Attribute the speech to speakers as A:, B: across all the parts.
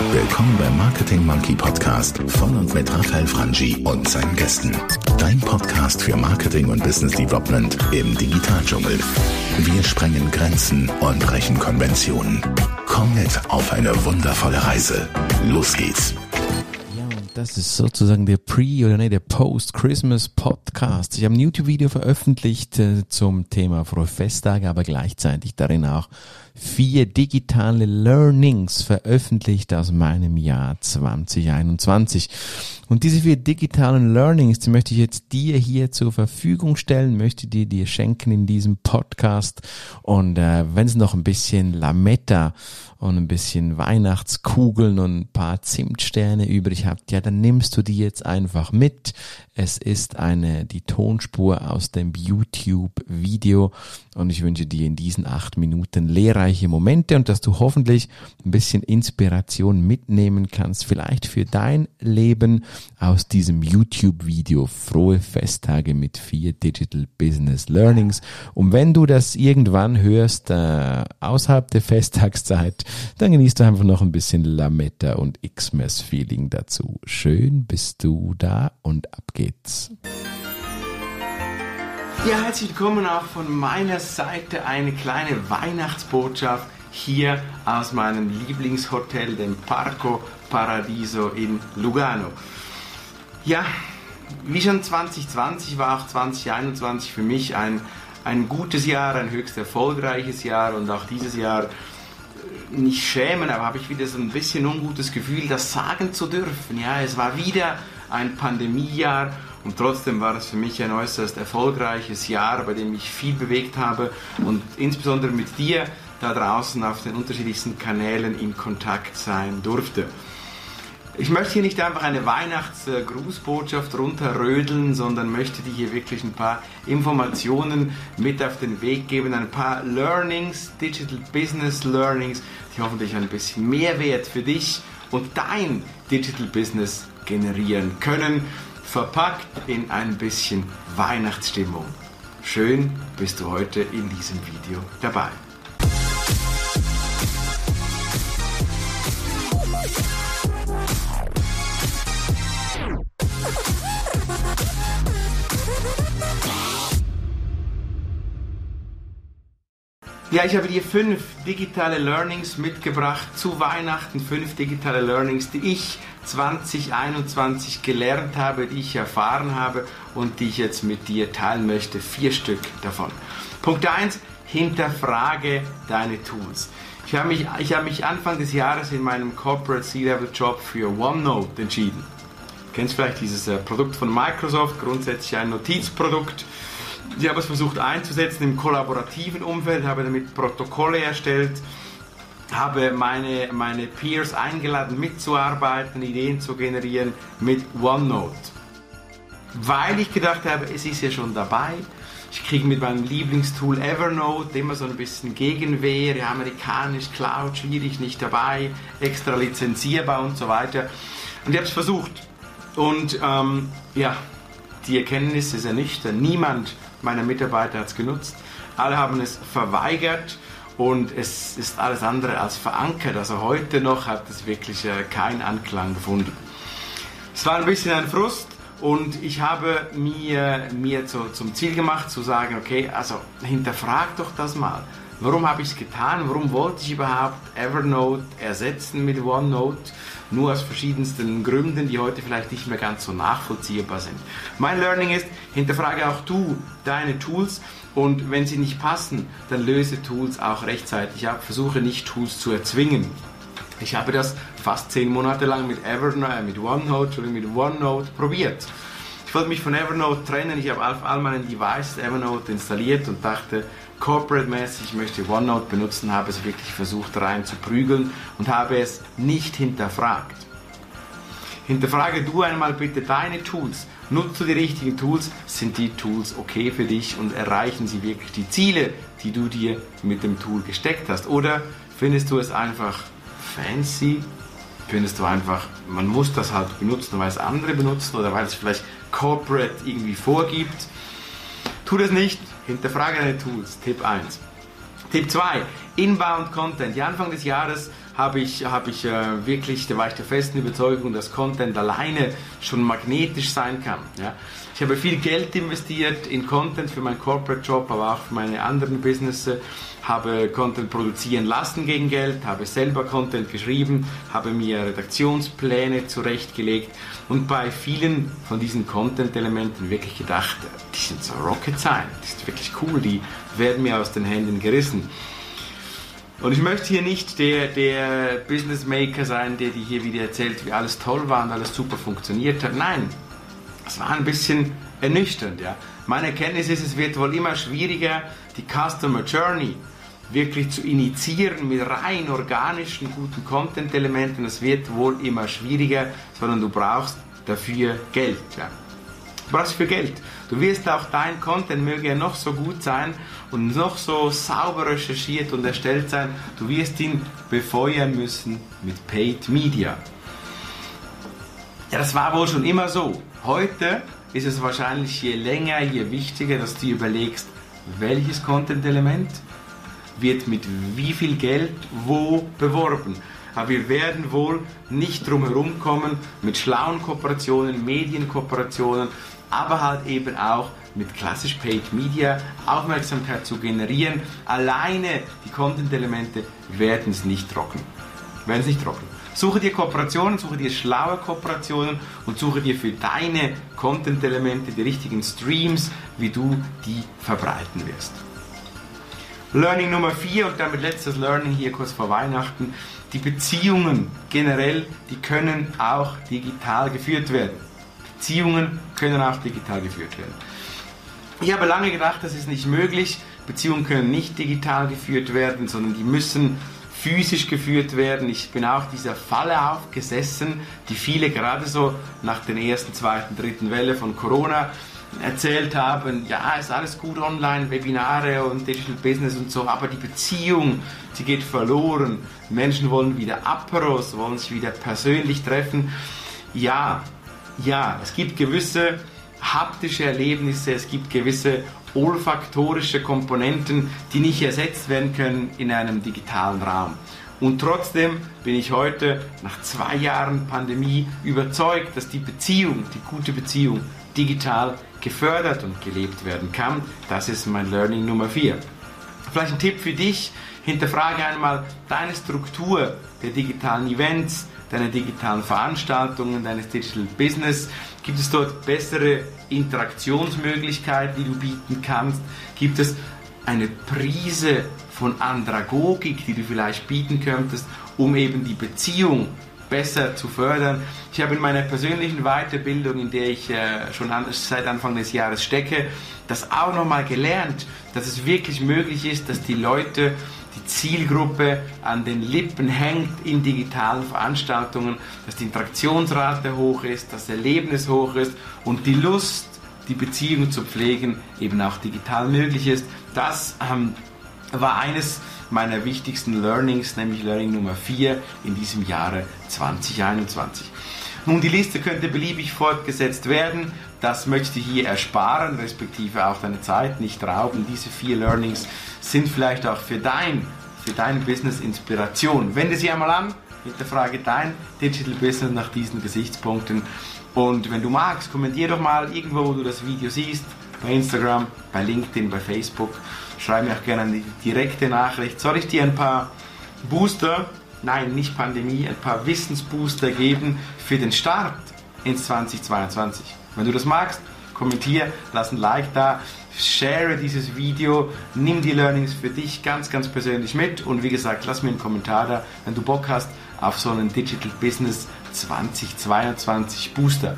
A: Willkommen beim Marketing Monkey Podcast von und mit Raphael Frangi und seinen Gästen. Dein Podcast für Marketing und Business Development im Digitaldschungel. Wir sprengen Grenzen und brechen Konventionen. Komm mit auf eine wundervolle Reise. Los geht's.
B: Das ist sozusagen der Pre- oder nee, der Post-Christmas-Podcast. Ich habe ein YouTube-Video veröffentlicht äh, zum Thema Frohe Festtage, aber gleichzeitig darin auch vier digitale Learnings veröffentlicht aus meinem Jahr 2021. Und diese vier digitalen Learnings, die möchte ich jetzt dir hier zur Verfügung stellen, möchte die dir schenken in diesem Podcast. Und äh, wenn es noch ein bisschen Lametta und ein bisschen Weihnachtskugeln und ein paar Zimtsterne übrig habt, ja, dann nimmst du die jetzt einfach mit. Es ist eine, die Tonspur aus dem YouTube-Video und ich wünsche dir in diesen acht Minuten lehrreiche Momente und dass du hoffentlich ein bisschen Inspiration mitnehmen kannst, vielleicht für dein Leben aus diesem YouTube-Video. Frohe Festtage mit vier Digital Business Learnings. Und wenn du das irgendwann hörst, äh, außerhalb der Festtagszeit, dann genießt du einfach noch ein bisschen Lametta und Xmas-Feeling dazu. Schön bist du da und ab geht's.
C: Ja, herzlich willkommen auch von meiner Seite eine kleine Weihnachtsbotschaft hier aus meinem Lieblingshotel, dem Parco Paradiso in Lugano. Ja, wie schon 2020 war auch 2021 für mich ein, ein gutes Jahr, ein höchst erfolgreiches Jahr und auch dieses Jahr äh, nicht schämen, aber habe ich wieder so ein bisschen ungutes Gefühl, das sagen zu dürfen. Ja, es war wieder ein Pandemiejahr und trotzdem war es für mich ein äußerst erfolgreiches Jahr, bei dem ich viel bewegt habe und insbesondere mit dir da draußen auf den unterschiedlichsten Kanälen in Kontakt sein durfte. Ich möchte hier nicht einfach eine Weihnachtsgrußbotschaft runterrödeln, sondern möchte dir hier wirklich ein paar Informationen mit auf den Weg geben, ein paar Learnings, Digital Business Learnings, die hoffentlich ein bisschen Mehrwert für dich und dein Digital Business generieren können, verpackt in ein bisschen Weihnachtsstimmung. Schön bist du heute in diesem Video dabei. Ja, ich habe dir fünf digitale Learnings mitgebracht zu Weihnachten. Fünf digitale Learnings, die ich 2021 gelernt habe, die ich erfahren habe und die ich jetzt mit dir teilen möchte. Vier Stück davon. Punkt 1. Hinterfrage deine Tools. Ich habe, mich, ich habe mich Anfang des Jahres in meinem Corporate C-Level Job für OneNote entschieden. Du kennst vielleicht dieses äh, Produkt von Microsoft, grundsätzlich ein Notizprodukt ich habe es versucht einzusetzen im kollaborativen Umfeld, habe damit Protokolle erstellt, habe meine, meine Peers eingeladen mitzuarbeiten, Ideen zu generieren mit OneNote. Weil ich gedacht habe, es ist ja schon dabei. Ich kriege mit meinem Lieblingstool Evernote immer so ein bisschen Gegenwehr, ja, amerikanisch, Cloud, schwierig, nicht dabei, extra lizenzierbar und so weiter. Und ich habe es versucht. Und ähm, ja, die Erkenntnis ist ernüchternd. Niemand meiner Mitarbeiter hat es genutzt. Alle haben es verweigert und es ist alles andere als verankert. Also heute noch hat es wirklich äh, keinen Anklang gefunden. Es war ein bisschen ein Frust und ich habe mir, mir zu, zum Ziel gemacht zu sagen, okay, also hinterfrag doch das mal. Warum habe ich es getan? Warum wollte ich überhaupt Evernote ersetzen mit OneNote? Nur aus verschiedensten Gründen, die heute vielleicht nicht mehr ganz so nachvollziehbar sind. Mein Learning ist, hinterfrage auch du deine Tools und wenn sie nicht passen, dann löse Tools auch rechtzeitig ab. Versuche nicht Tools zu erzwingen. Ich habe das fast zehn Monate lang mit Evernote, äh, mit OneNote, mit OneNote probiert. Ich wollte mich von Evernote trennen. Ich habe auf all meinen Devices Evernote installiert und dachte, corporate-mäßig, ich möchte OneNote benutzen, habe es wirklich versucht rein zu prügeln und habe es nicht hinterfragt. Hinterfrage du einmal bitte deine Tools. Nutze die richtigen Tools. Sind die Tools okay für dich und erreichen sie wirklich die Ziele, die du dir mit dem Tool gesteckt hast? Oder findest du es einfach fancy? Findest du einfach, man muss das halt benutzen, weil es andere benutzen oder weil es vielleicht corporate irgendwie vorgibt? Tu das nicht, hinterfrage deine Tools. Tipp 1. Tipp 2. Inbound Content. Ja, Anfang des Jahres habe ich, habe ich äh, wirklich, da war ich der festen Überzeugung, dass Content alleine schon magnetisch sein kann. Ja. Ich habe viel Geld investiert in Content für meinen Corporate Job, aber auch für meine anderen Businesses habe Content produzieren lassen gegen Geld, habe selber Content geschrieben, habe mir Redaktionspläne zurechtgelegt und bei vielen von diesen Content-Elementen wirklich gedacht, die sind so Rocket Science, die sind wirklich cool, die werden mir aus den Händen gerissen. Und ich möchte hier nicht der, der Business Maker sein, der dir hier wieder erzählt, wie alles toll war und alles super funktioniert hat. Nein, es war ein bisschen ernüchternd. Ja. Meine Erkenntnis ist, es wird wohl immer schwieriger, die Customer Journey wirklich zu initiieren mit rein organischen, guten Content-Elementen. Das wird wohl immer schwieriger, sondern du brauchst dafür Geld. Ja. Brauchst für Geld. Du wirst auch dein Content, möge er noch so gut sein und noch so sauber recherchiert und erstellt sein, du wirst ihn befeuern müssen mit Paid Media. Ja, das war wohl schon immer so. Heute ist es wahrscheinlich je länger, je wichtiger, dass du überlegst, welches Content-Element wird mit wie viel Geld wo beworben. Aber wir werden wohl nicht drum herum kommen mit schlauen Kooperationen, Medienkooperationen, aber halt eben auch mit klassisch Paid Media Aufmerksamkeit zu generieren. Alleine die Content-Elemente werden es nicht trocken. Werden es nicht trocken. Suche dir Kooperationen, suche dir schlaue Kooperationen und suche dir für deine Content-Elemente die richtigen Streams, wie du die verbreiten wirst. Learning Nummer 4 und damit letztes Learning hier kurz vor Weihnachten. Die Beziehungen generell, die können auch digital geführt werden. Beziehungen können auch digital geführt werden. Ich habe lange gedacht, das ist nicht möglich. Beziehungen können nicht digital geführt werden, sondern die müssen physisch geführt werden. Ich bin auch dieser Falle aufgesessen, die viele gerade so nach der ersten, zweiten, dritten Welle von Corona erzählt haben, ja, ist alles gut online, Webinare und Digital Business und so, aber die Beziehung, die geht verloren. Menschen wollen wieder Aperos, wollen sich wieder persönlich treffen. Ja, ja, es gibt gewisse haptische Erlebnisse, es gibt gewisse olfaktorische Komponenten, die nicht ersetzt werden können in einem digitalen Raum. Und trotzdem bin ich heute nach zwei Jahren Pandemie überzeugt, dass die Beziehung, die gute Beziehung, digital gefördert und gelebt werden kann. Das ist mein Learning Nummer 4. Vielleicht ein Tipp für dich, hinterfrage einmal deine Struktur der digitalen Events, deine digitalen Veranstaltungen, deines Digital Business. Gibt es dort bessere Interaktionsmöglichkeiten, die du bieten kannst? Gibt es eine Prise von Andragogik, die du vielleicht bieten könntest, um eben die Beziehung besser zu fördern. Ich habe in meiner persönlichen Weiterbildung, in der ich äh, schon an, seit Anfang des Jahres stecke, das auch nochmal gelernt, dass es wirklich möglich ist, dass die Leute, die Zielgruppe an den Lippen hängt in digitalen Veranstaltungen, dass die Interaktionsrate hoch ist, das Erlebnis hoch ist und die Lust, die Beziehung zu pflegen, eben auch digital möglich ist. Das ähm, war eines meiner wichtigsten Learnings, nämlich Learning Nummer 4 in diesem Jahre 2021. Nun, die Liste könnte beliebig fortgesetzt werden. Das möchte ich hier ersparen, respektive auch deine Zeit nicht rauben. Diese vier Learnings sind vielleicht auch für dein, für dein Business Inspiration. Wende sie einmal an, hinterfrage dein Digital Business nach diesen Gesichtspunkten. Und wenn du magst, kommentier doch mal irgendwo, wo du das Video siehst, bei Instagram, bei LinkedIn, bei Facebook schreib mir auch gerne eine direkte Nachricht. Soll ich dir ein paar Booster, nein, nicht Pandemie, ein paar Wissensbooster geben für den Start ins 2022? Wenn du das magst, kommentier, lass ein Like da, share dieses Video, nimm die Learnings für dich ganz, ganz persönlich mit und wie gesagt, lass mir einen Kommentar da, wenn du Bock hast auf so einen Digital Business 2022 Booster.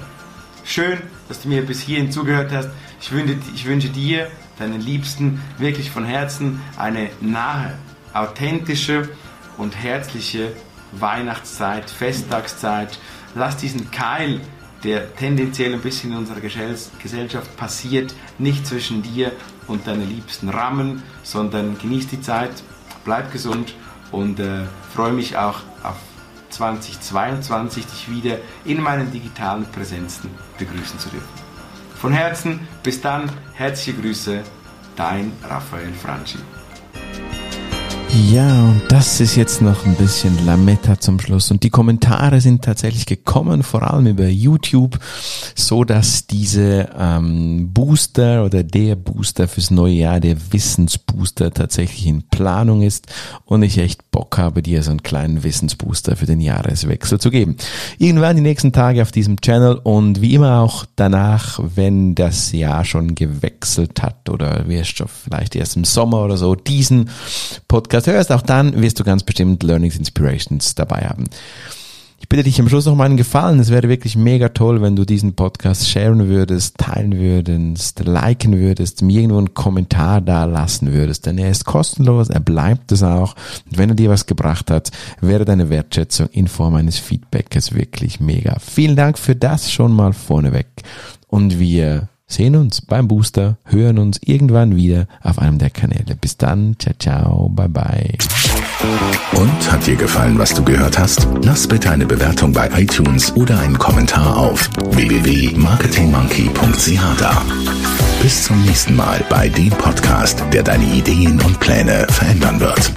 C: Schön, dass du mir bis hierhin zugehört hast. Ich wünsche, ich wünsche dir deinen Liebsten wirklich von Herzen eine nahe, authentische und herzliche Weihnachtszeit, Festtagszeit. Lass diesen Keil, der tendenziell ein bisschen in unserer Gesellschaft passiert, nicht zwischen dir und deinen Liebsten rammen, sondern genieß die Zeit, bleib gesund und äh, freue mich auch auf 2022 dich wieder in meinen digitalen Präsenzen begrüßen zu dürfen. Von Herzen, bis dann, herzliche Grüße, dein Raphael Franchi. Ja, und das ist jetzt noch ein bisschen Lametta zum Schluss. Und die Kommentare sind tatsächlich gekommen, vor allem über YouTube, so dass diese ähm, Booster oder der Booster fürs neue Jahr, der Wissensbooster tatsächlich in Planung ist und ich echt Bock habe, dir so einen kleinen Wissensbooster für den Jahreswechsel zu geben. Irgendwann die nächsten Tage auf diesem Channel und wie immer auch danach, wenn das Jahr schon gewechselt hat oder wirst du vielleicht erst im Sommer oder so diesen Podcast Podcast hörst, auch dann wirst du ganz bestimmt Learnings Inspirations dabei haben. Ich bitte dich am Schluss noch mal einen Gefallen. Es wäre wirklich mega toll, wenn du diesen Podcast sharen würdest, teilen würdest, liken würdest, mir irgendwo einen Kommentar da lassen würdest. Denn er ist kostenlos, er bleibt es auch. Und wenn er dir was gebracht hat, wäre deine Wertschätzung in Form eines Feedbacks wirklich mega. Vielen Dank für das schon mal vorneweg. Und wir sehen uns beim Booster, hören uns irgendwann wieder auf einem der Kanäle. Bis dann, ciao, ciao, bye bye.
A: Und hat dir gefallen, was du gehört hast? Lass bitte eine Bewertung bei iTunes oder einen Kommentar auf www.marketingmonkey.ch da. Bis zum nächsten Mal bei dem Podcast, der deine Ideen und Pläne verändern wird.